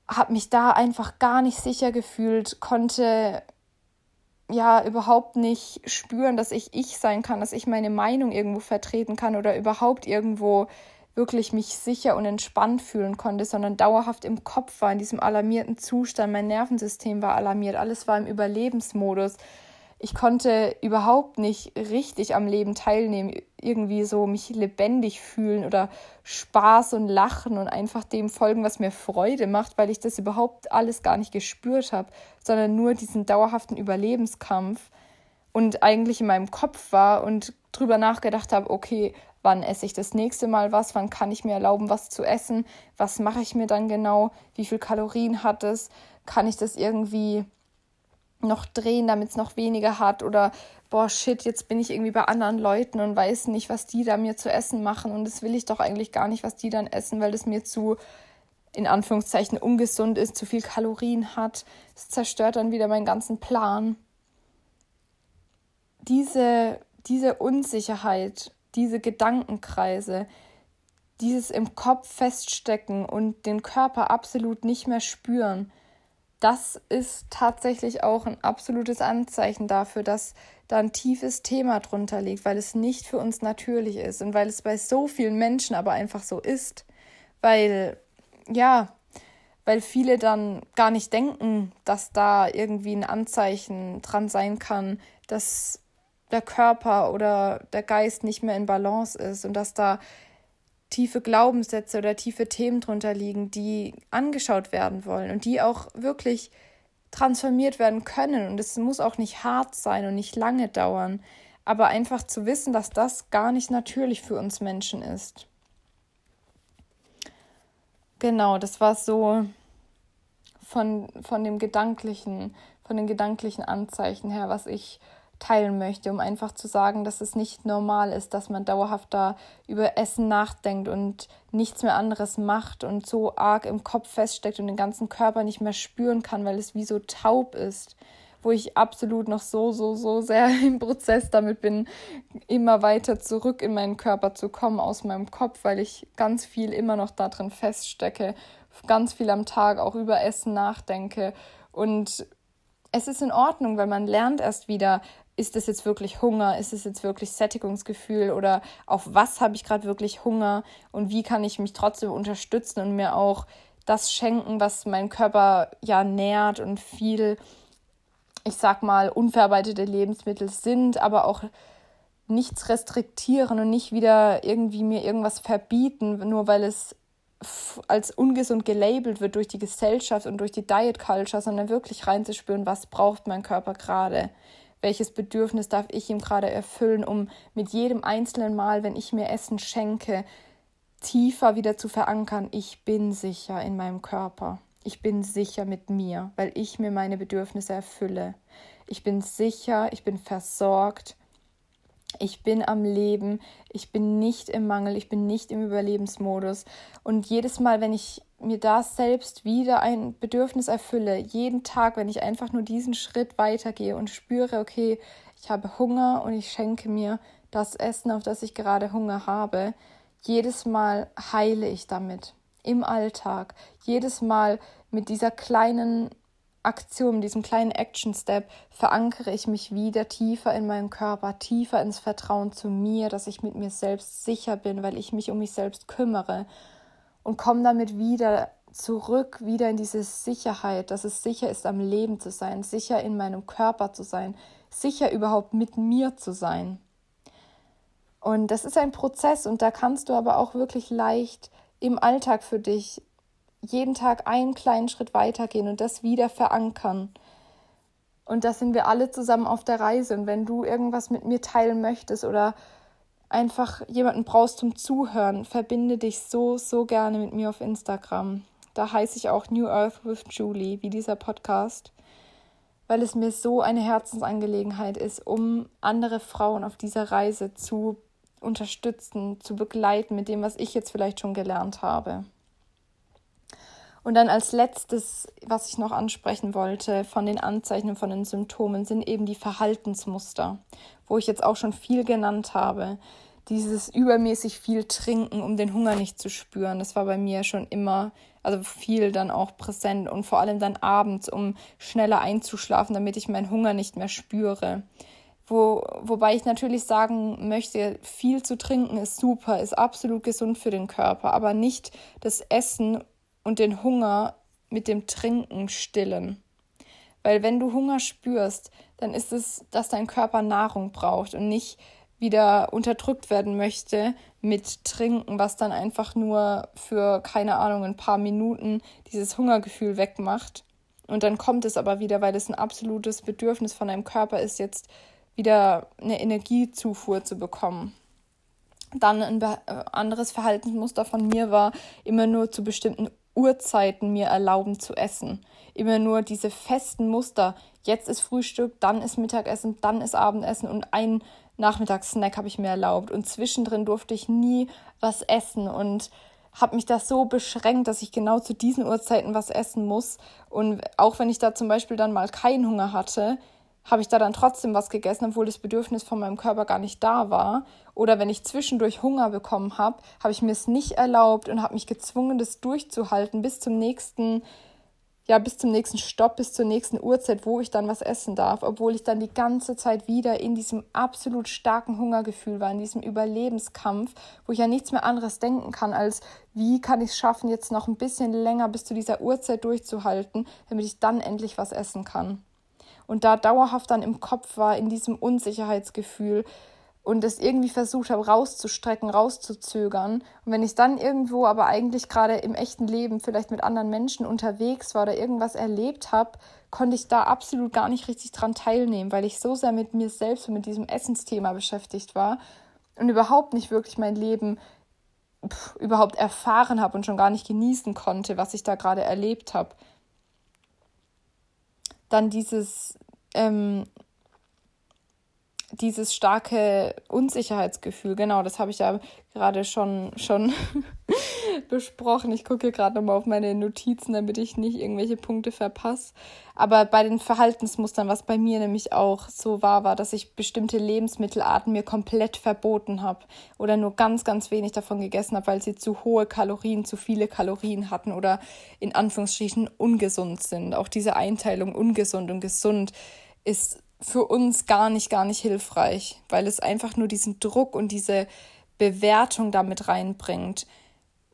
Habe mich da einfach gar nicht sicher gefühlt, konnte ja überhaupt nicht spüren, dass ich ich sein kann, dass ich meine Meinung irgendwo vertreten kann oder überhaupt irgendwo wirklich mich sicher und entspannt fühlen konnte, sondern dauerhaft im Kopf war, in diesem alarmierten Zustand. Mein Nervensystem war alarmiert, alles war im Überlebensmodus. Ich konnte überhaupt nicht richtig am Leben teilnehmen, irgendwie so mich lebendig fühlen oder Spaß und Lachen und einfach dem folgen, was mir Freude macht, weil ich das überhaupt alles gar nicht gespürt habe, sondern nur diesen dauerhaften Überlebenskampf und eigentlich in meinem Kopf war und drüber nachgedacht habe, okay, wann esse ich das nächste Mal was, wann kann ich mir erlauben, was zu essen, was mache ich mir dann genau, wie viel Kalorien hat es, kann ich das irgendwie noch drehen, damit es noch weniger hat oder boah, shit, jetzt bin ich irgendwie bei anderen Leuten und weiß nicht, was die da mir zu essen machen und das will ich doch eigentlich gar nicht, was die dann essen, weil das mir zu, in Anführungszeichen, ungesund ist, zu viel Kalorien hat. Es zerstört dann wieder meinen ganzen Plan. Diese, diese Unsicherheit, diese Gedankenkreise, dieses im Kopf feststecken und den Körper absolut nicht mehr spüren, das ist tatsächlich auch ein absolutes Anzeichen dafür, dass da ein tiefes Thema drunter liegt, weil es nicht für uns natürlich ist und weil es bei so vielen Menschen aber einfach so ist, weil ja, weil viele dann gar nicht denken, dass da irgendwie ein Anzeichen dran sein kann, dass der Körper oder der Geist nicht mehr in Balance ist und dass da tiefe Glaubenssätze oder tiefe Themen drunter liegen, die angeschaut werden wollen und die auch wirklich transformiert werden können. Und es muss auch nicht hart sein und nicht lange dauern, aber einfach zu wissen, dass das gar nicht natürlich für uns Menschen ist. Genau, das war so von, von dem gedanklichen, von den gedanklichen Anzeichen her, was ich teilen möchte, um einfach zu sagen, dass es nicht normal ist, dass man dauerhaft da über Essen nachdenkt und nichts mehr anderes macht und so arg im Kopf feststeckt und den ganzen Körper nicht mehr spüren kann, weil es wie so taub ist, wo ich absolut noch so, so, so sehr (laughs) im Prozess damit bin, immer weiter zurück in meinen Körper zu kommen aus meinem Kopf, weil ich ganz viel immer noch da drin feststecke, ganz viel am Tag auch über Essen nachdenke. Und es ist in Ordnung, weil man lernt erst wieder, ist es jetzt wirklich Hunger, ist es jetzt wirklich Sättigungsgefühl? Oder auf was habe ich gerade wirklich Hunger? Und wie kann ich mich trotzdem unterstützen und mir auch das schenken, was mein Körper ja nährt und viel, ich sag mal, unverarbeitete Lebensmittel sind, aber auch nichts restriktieren und nicht wieder irgendwie mir irgendwas verbieten, nur weil es als ungesund gelabelt wird durch die Gesellschaft und durch die Diet Culture, sondern wirklich reinzuspüren, was braucht mein Körper gerade welches Bedürfnis darf ich ihm gerade erfüllen, um mit jedem einzelnen Mal, wenn ich mir Essen schenke, tiefer wieder zu verankern, ich bin sicher in meinem Körper. Ich bin sicher mit mir, weil ich mir meine Bedürfnisse erfülle. Ich bin sicher, ich bin versorgt, ich bin am Leben, ich bin nicht im Mangel, ich bin nicht im Überlebensmodus. Und jedes Mal, wenn ich mir da selbst wieder ein Bedürfnis erfülle, jeden Tag, wenn ich einfach nur diesen Schritt weitergehe und spüre, okay, ich habe Hunger und ich schenke mir das Essen, auf das ich gerade Hunger habe, jedes Mal heile ich damit im Alltag. Jedes Mal mit dieser kleinen Aktion, diesem kleinen Action Step verankere ich mich wieder tiefer in meinen Körper, tiefer ins Vertrauen zu mir, dass ich mit mir selbst sicher bin, weil ich mich um mich selbst kümmere und komme damit wieder zurück, wieder in diese Sicherheit, dass es sicher ist, am Leben zu sein, sicher in meinem Körper zu sein, sicher überhaupt mit mir zu sein. Und das ist ein Prozess und da kannst du aber auch wirklich leicht im Alltag für dich jeden Tag einen kleinen Schritt weitergehen und das wieder verankern. Und da sind wir alle zusammen auf der Reise. Und wenn du irgendwas mit mir teilen möchtest oder einfach jemanden brauchst zum Zuhören, verbinde dich so, so gerne mit mir auf Instagram. Da heiße ich auch New Earth with Julie, wie dieser Podcast, weil es mir so eine Herzensangelegenheit ist, um andere Frauen auf dieser Reise zu unterstützen, zu begleiten mit dem, was ich jetzt vielleicht schon gelernt habe. Und dann als letztes, was ich noch ansprechen wollte von den Anzeichen und von den Symptomen, sind eben die Verhaltensmuster, wo ich jetzt auch schon viel genannt habe. Dieses übermäßig viel Trinken, um den Hunger nicht zu spüren, das war bei mir schon immer, also viel dann auch präsent und vor allem dann abends, um schneller einzuschlafen, damit ich meinen Hunger nicht mehr spüre. Wo, wobei ich natürlich sagen möchte, viel zu trinken ist super, ist absolut gesund für den Körper, aber nicht das Essen und den Hunger mit dem Trinken stillen. Weil wenn du Hunger spürst, dann ist es, dass dein Körper Nahrung braucht und nicht wieder unterdrückt werden möchte mit Trinken, was dann einfach nur für, keine Ahnung, ein paar Minuten dieses Hungergefühl wegmacht. Und dann kommt es aber wieder, weil es ein absolutes Bedürfnis von deinem Körper ist, jetzt wieder eine Energiezufuhr zu bekommen. Dann ein äh, anderes Verhaltensmuster von mir war, immer nur zu bestimmten Uhrzeiten mir erlauben zu essen. immer nur diese festen Muster. Jetzt ist Frühstück, dann ist Mittagessen, dann ist Abendessen und ein Nachmittagssnack habe ich mir erlaubt. Und zwischendrin durfte ich nie was essen und habe mich da so beschränkt, dass ich genau zu diesen Uhrzeiten was essen muss. Und auch wenn ich da zum Beispiel dann mal keinen Hunger hatte, habe ich da dann trotzdem was gegessen, obwohl das Bedürfnis von meinem Körper gar nicht da war. Oder wenn ich zwischendurch Hunger bekommen habe, habe ich mir es nicht erlaubt und habe mich gezwungen, das durchzuhalten bis zum nächsten, ja, bis zum nächsten Stopp, bis zur nächsten Uhrzeit, wo ich dann was essen darf, obwohl ich dann die ganze Zeit wieder in diesem absolut starken Hungergefühl war, in diesem Überlebenskampf, wo ich ja nichts mehr anderes denken kann, als wie kann ich es schaffen, jetzt noch ein bisschen länger bis zu dieser Uhrzeit durchzuhalten, damit ich dann endlich was essen kann. Und da dauerhaft dann im Kopf war, in diesem Unsicherheitsgefühl und es irgendwie versucht habe rauszustrecken, rauszuzögern. Und wenn ich dann irgendwo aber eigentlich gerade im echten Leben vielleicht mit anderen Menschen unterwegs war oder irgendwas erlebt habe, konnte ich da absolut gar nicht richtig dran teilnehmen, weil ich so sehr mit mir selbst und mit diesem Essensthema beschäftigt war und überhaupt nicht wirklich mein Leben pff, überhaupt erfahren habe und schon gar nicht genießen konnte, was ich da gerade erlebt habe. Dann dieses ähm, dieses starke Unsicherheitsgefühl, genau, das habe ich ja gerade schon, schon (laughs) besprochen. Ich gucke gerade nochmal auf meine Notizen, damit ich nicht irgendwelche Punkte verpasse. Aber bei den Verhaltensmustern, was bei mir nämlich auch so war, war, dass ich bestimmte Lebensmittelarten mir komplett verboten habe oder nur ganz, ganz wenig davon gegessen habe, weil sie zu hohe Kalorien, zu viele Kalorien hatten oder in Anführungsstrichen ungesund sind. Auch diese Einteilung ungesund und gesund ist für uns gar nicht, gar nicht hilfreich, weil es einfach nur diesen Druck und diese Bewertung damit reinbringt,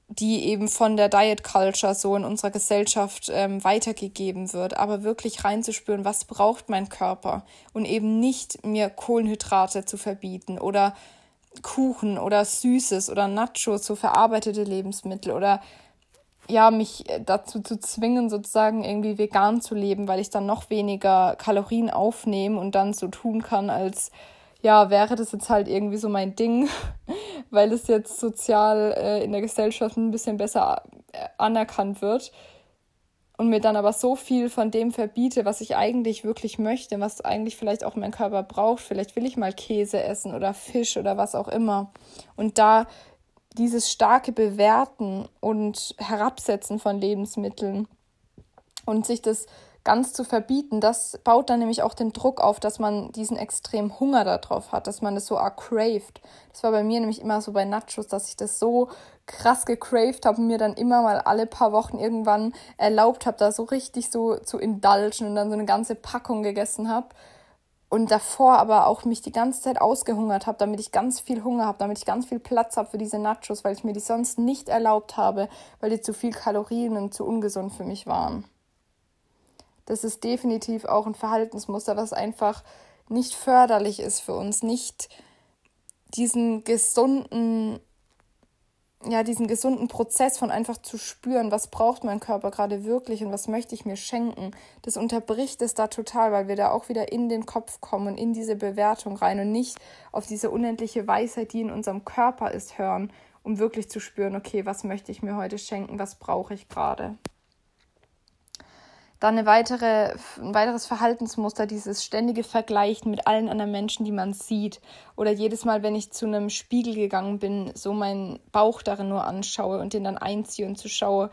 die eben von der Diet Culture so in unserer Gesellschaft ähm, weitergegeben wird, aber wirklich reinzuspüren, was braucht mein Körper? Und eben nicht mir Kohlenhydrate zu verbieten oder Kuchen oder Süßes oder Nachos, so verarbeitete Lebensmittel oder ja, mich äh, dazu zu zwingen, sozusagen irgendwie vegan zu leben, weil ich dann noch weniger Kalorien aufnehme und dann so tun kann, als ja, wäre das jetzt halt irgendwie so mein Ding, (laughs) weil es jetzt sozial äh, in der Gesellschaft ein bisschen besser äh, anerkannt wird und mir dann aber so viel von dem verbiete, was ich eigentlich wirklich möchte, was eigentlich vielleicht auch mein Körper braucht. Vielleicht will ich mal Käse essen oder Fisch oder was auch immer. Und da dieses starke Bewerten und Herabsetzen von Lebensmitteln und sich das ganz zu verbieten, das baut dann nämlich auch den Druck auf, dass man diesen extremen Hunger darauf hat, dass man das so arg craved. Das war bei mir nämlich immer so bei Nachos, dass ich das so krass gecraved habe und mir dann immer mal alle paar Wochen irgendwann erlaubt habe, da so richtig so zu indulgen und dann so eine ganze Packung gegessen habe und davor aber auch mich die ganze Zeit ausgehungert habe, damit ich ganz viel Hunger habe, damit ich ganz viel Platz habe für diese Nachos, weil ich mir die sonst nicht erlaubt habe, weil die zu viel Kalorien und zu ungesund für mich waren. Das ist definitiv auch ein Verhaltensmuster, was einfach nicht förderlich ist für uns, nicht diesen gesunden ja, diesen gesunden Prozess von einfach zu spüren, was braucht mein Körper gerade wirklich und was möchte ich mir schenken, das unterbricht es da total, weil wir da auch wieder in den Kopf kommen und in diese Bewertung rein und nicht auf diese unendliche Weisheit, die in unserem Körper ist, hören, um wirklich zu spüren, okay, was möchte ich mir heute schenken, was brauche ich gerade. Dann eine weitere, ein weiteres Verhaltensmuster, dieses ständige Vergleichen mit allen anderen Menschen, die man sieht. Oder jedes Mal, wenn ich zu einem Spiegel gegangen bin, so meinen Bauch darin nur anschaue und den dann einziehe und zu, schaue,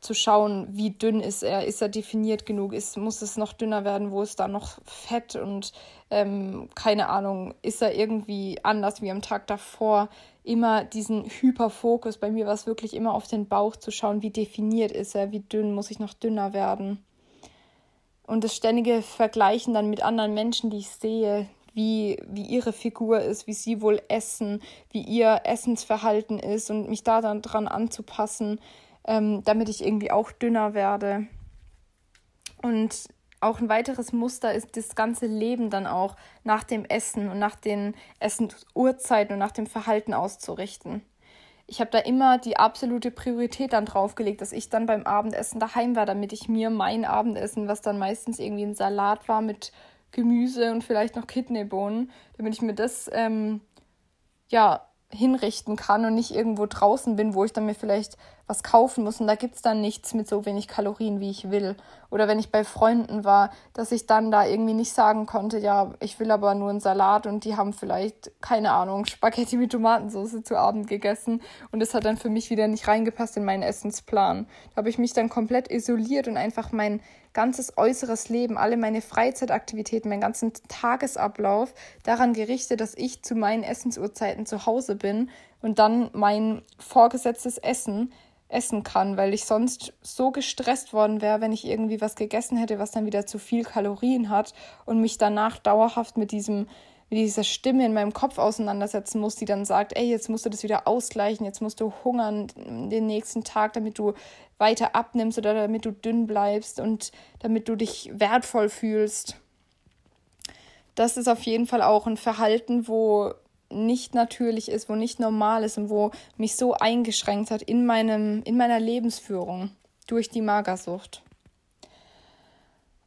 zu schauen, wie dünn ist er, ist er definiert genug, ist, muss es noch dünner werden, wo ist da noch Fett und ähm, keine Ahnung, ist er irgendwie anders wie am Tag davor. Immer diesen Hyperfokus, bei mir war es wirklich immer auf den Bauch zu schauen, wie definiert ist er, wie dünn, muss ich noch dünner werden. Und das ständige Vergleichen dann mit anderen Menschen, die ich sehe, wie, wie ihre Figur ist, wie sie wohl essen, wie ihr Essensverhalten ist und mich da dann dran anzupassen, ähm, damit ich irgendwie auch dünner werde. Und auch ein weiteres Muster ist das ganze Leben dann auch nach dem Essen und nach den Essensuhrzeiten und nach dem Verhalten auszurichten ich habe da immer die absolute Priorität dann draufgelegt, dass ich dann beim Abendessen daheim war, damit ich mir mein Abendessen, was dann meistens irgendwie ein Salat war mit Gemüse und vielleicht noch Kidneybohnen, damit ich mir das ähm, ja hinrichten kann und nicht irgendwo draußen bin, wo ich dann mir vielleicht was kaufen muss und da gibt es dann nichts mit so wenig Kalorien, wie ich will. Oder wenn ich bei Freunden war, dass ich dann da irgendwie nicht sagen konnte, ja, ich will aber nur einen Salat und die haben vielleicht, keine Ahnung, Spaghetti mit Tomatensauce zu Abend gegessen und das hat dann für mich wieder nicht reingepasst in meinen Essensplan. Da habe ich mich dann komplett isoliert und einfach mein ganzes äußeres Leben, alle meine Freizeitaktivitäten, meinen ganzen Tagesablauf daran gerichtet, dass ich zu meinen Essensuhrzeiten zu Hause bin und dann mein vorgesetztes Essen essen kann, weil ich sonst so gestresst worden wäre, wenn ich irgendwie was gegessen hätte, was dann wieder zu viel Kalorien hat und mich danach dauerhaft mit diesem mit dieser Stimme in meinem Kopf auseinandersetzen muss, die dann sagt, ey, jetzt musst du das wieder ausgleichen, jetzt musst du hungern den nächsten Tag, damit du weiter abnimmst oder damit du dünn bleibst und damit du dich wertvoll fühlst. Das ist auf jeden Fall auch ein Verhalten, wo nicht natürlich ist, wo nicht normal ist und wo mich so eingeschränkt hat in, meinem, in meiner Lebensführung durch die Magersucht.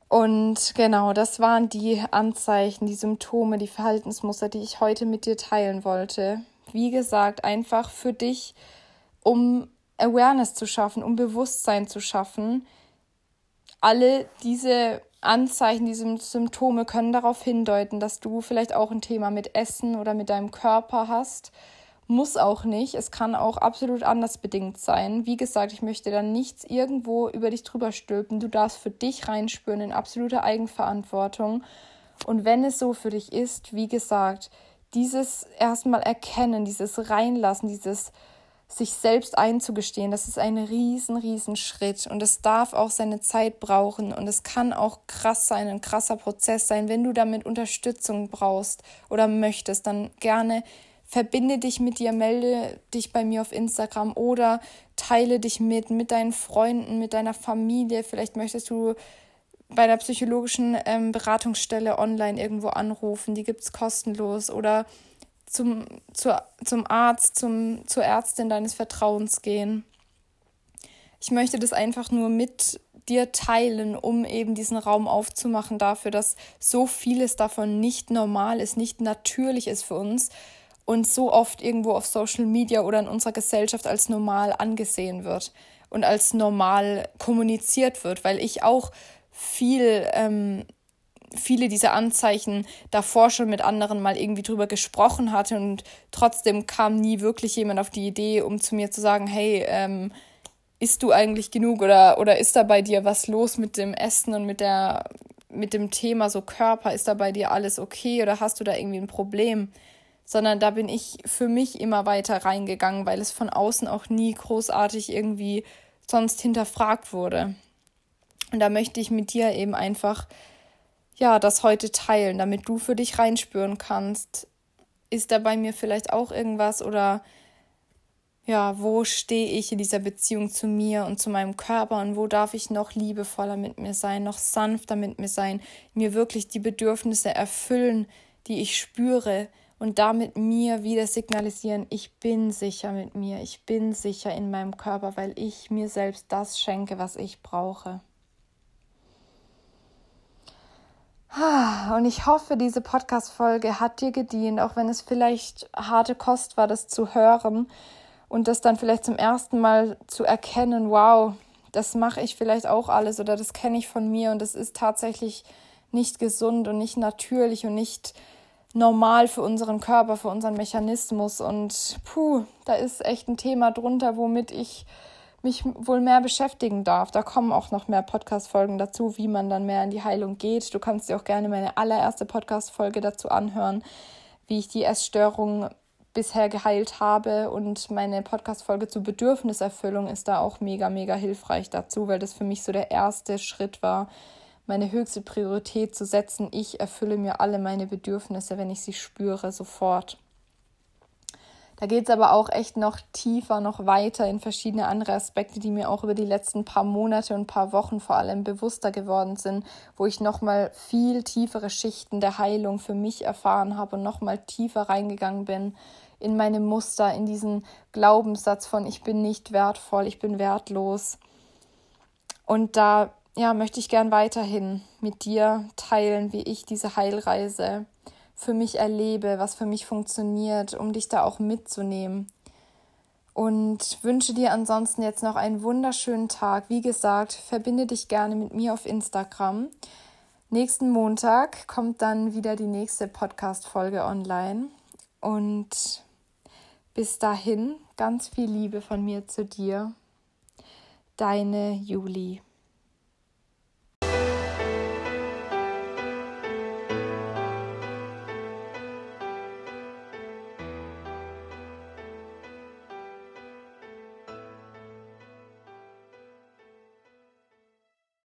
Und genau, das waren die Anzeichen, die Symptome, die Verhaltensmuster, die ich heute mit dir teilen wollte. Wie gesagt, einfach für dich, um Awareness zu schaffen, um Bewusstsein zu schaffen. Alle diese Anzeichen, diese Symptome können darauf hindeuten, dass du vielleicht auch ein Thema mit Essen oder mit deinem Körper hast. Muss auch nicht. Es kann auch absolut anders bedingt sein. Wie gesagt, ich möchte da nichts irgendwo über dich drüber stülpen. Du darfst für dich reinspüren in absoluter Eigenverantwortung. Und wenn es so für dich ist, wie gesagt, dieses erstmal erkennen, dieses reinlassen, dieses sich selbst einzugestehen, das ist ein riesen, riesen Schritt und es darf auch seine Zeit brauchen und es kann auch krass sein, ein krasser Prozess sein. Wenn du damit Unterstützung brauchst oder möchtest, dann gerne verbinde dich mit dir, melde dich bei mir auf Instagram oder teile dich mit, mit deinen Freunden, mit deiner Familie. Vielleicht möchtest du bei der psychologischen ähm, Beratungsstelle online irgendwo anrufen, die gibt es kostenlos oder zum, zur, zum Arzt, zum, zur Ärztin deines Vertrauens gehen. Ich möchte das einfach nur mit dir teilen, um eben diesen Raum aufzumachen dafür, dass so vieles davon nicht normal ist, nicht natürlich ist für uns und so oft irgendwo auf Social Media oder in unserer Gesellschaft als normal angesehen wird und als normal kommuniziert wird, weil ich auch viel ähm, viele dieser Anzeichen davor schon mit anderen mal irgendwie drüber gesprochen hatte und trotzdem kam nie wirklich jemand auf die Idee, um zu mir zu sagen, hey, ähm, isst du eigentlich genug oder, oder ist da bei dir was los mit dem Essen und mit der, mit dem Thema so Körper, ist da bei dir alles okay oder hast du da irgendwie ein Problem? Sondern da bin ich für mich immer weiter reingegangen, weil es von außen auch nie großartig irgendwie sonst hinterfragt wurde. Und da möchte ich mit dir eben einfach ja, das heute teilen, damit du für dich reinspüren kannst. Ist da bei mir vielleicht auch irgendwas oder ja, wo stehe ich in dieser Beziehung zu mir und zu meinem Körper und wo darf ich noch liebevoller mit mir sein, noch sanfter mit mir sein, mir wirklich die Bedürfnisse erfüllen, die ich spüre und damit mir wieder signalisieren, ich bin sicher mit mir, ich bin sicher in meinem Körper, weil ich mir selbst das schenke, was ich brauche. Und ich hoffe, diese Podcast-Folge hat dir gedient, auch wenn es vielleicht harte Kost war, das zu hören und das dann vielleicht zum ersten Mal zu erkennen, wow, das mache ich vielleicht auch alles oder das kenne ich von mir und das ist tatsächlich nicht gesund und nicht natürlich und nicht normal für unseren Körper, für unseren Mechanismus. Und puh, da ist echt ein Thema drunter, womit ich mich wohl mehr beschäftigen darf. Da kommen auch noch mehr Podcast-Folgen dazu, wie man dann mehr in die Heilung geht. Du kannst dir auch gerne meine allererste Podcast-Folge dazu anhören, wie ich die Essstörung bisher geheilt habe. Und meine Podcast-Folge zur Bedürfniserfüllung ist da auch mega, mega hilfreich dazu, weil das für mich so der erste Schritt war, meine höchste Priorität zu setzen. Ich erfülle mir alle meine Bedürfnisse, wenn ich sie spüre, sofort. Da geht es aber auch echt noch tiefer, noch weiter in verschiedene andere Aspekte, die mir auch über die letzten paar Monate und paar Wochen vor allem bewusster geworden sind, wo ich nochmal viel tiefere Schichten der Heilung für mich erfahren habe und nochmal tiefer reingegangen bin in meine Muster, in diesen Glaubenssatz von ich bin nicht wertvoll, ich bin wertlos. Und da ja, möchte ich gern weiterhin mit dir teilen, wie ich diese Heilreise für mich erlebe, was für mich funktioniert, um dich da auch mitzunehmen. Und wünsche dir ansonsten jetzt noch einen wunderschönen Tag. Wie gesagt, verbinde dich gerne mit mir auf Instagram. Nächsten Montag kommt dann wieder die nächste Podcast-Folge online. Und bis dahin ganz viel Liebe von mir zu dir. Deine Juli.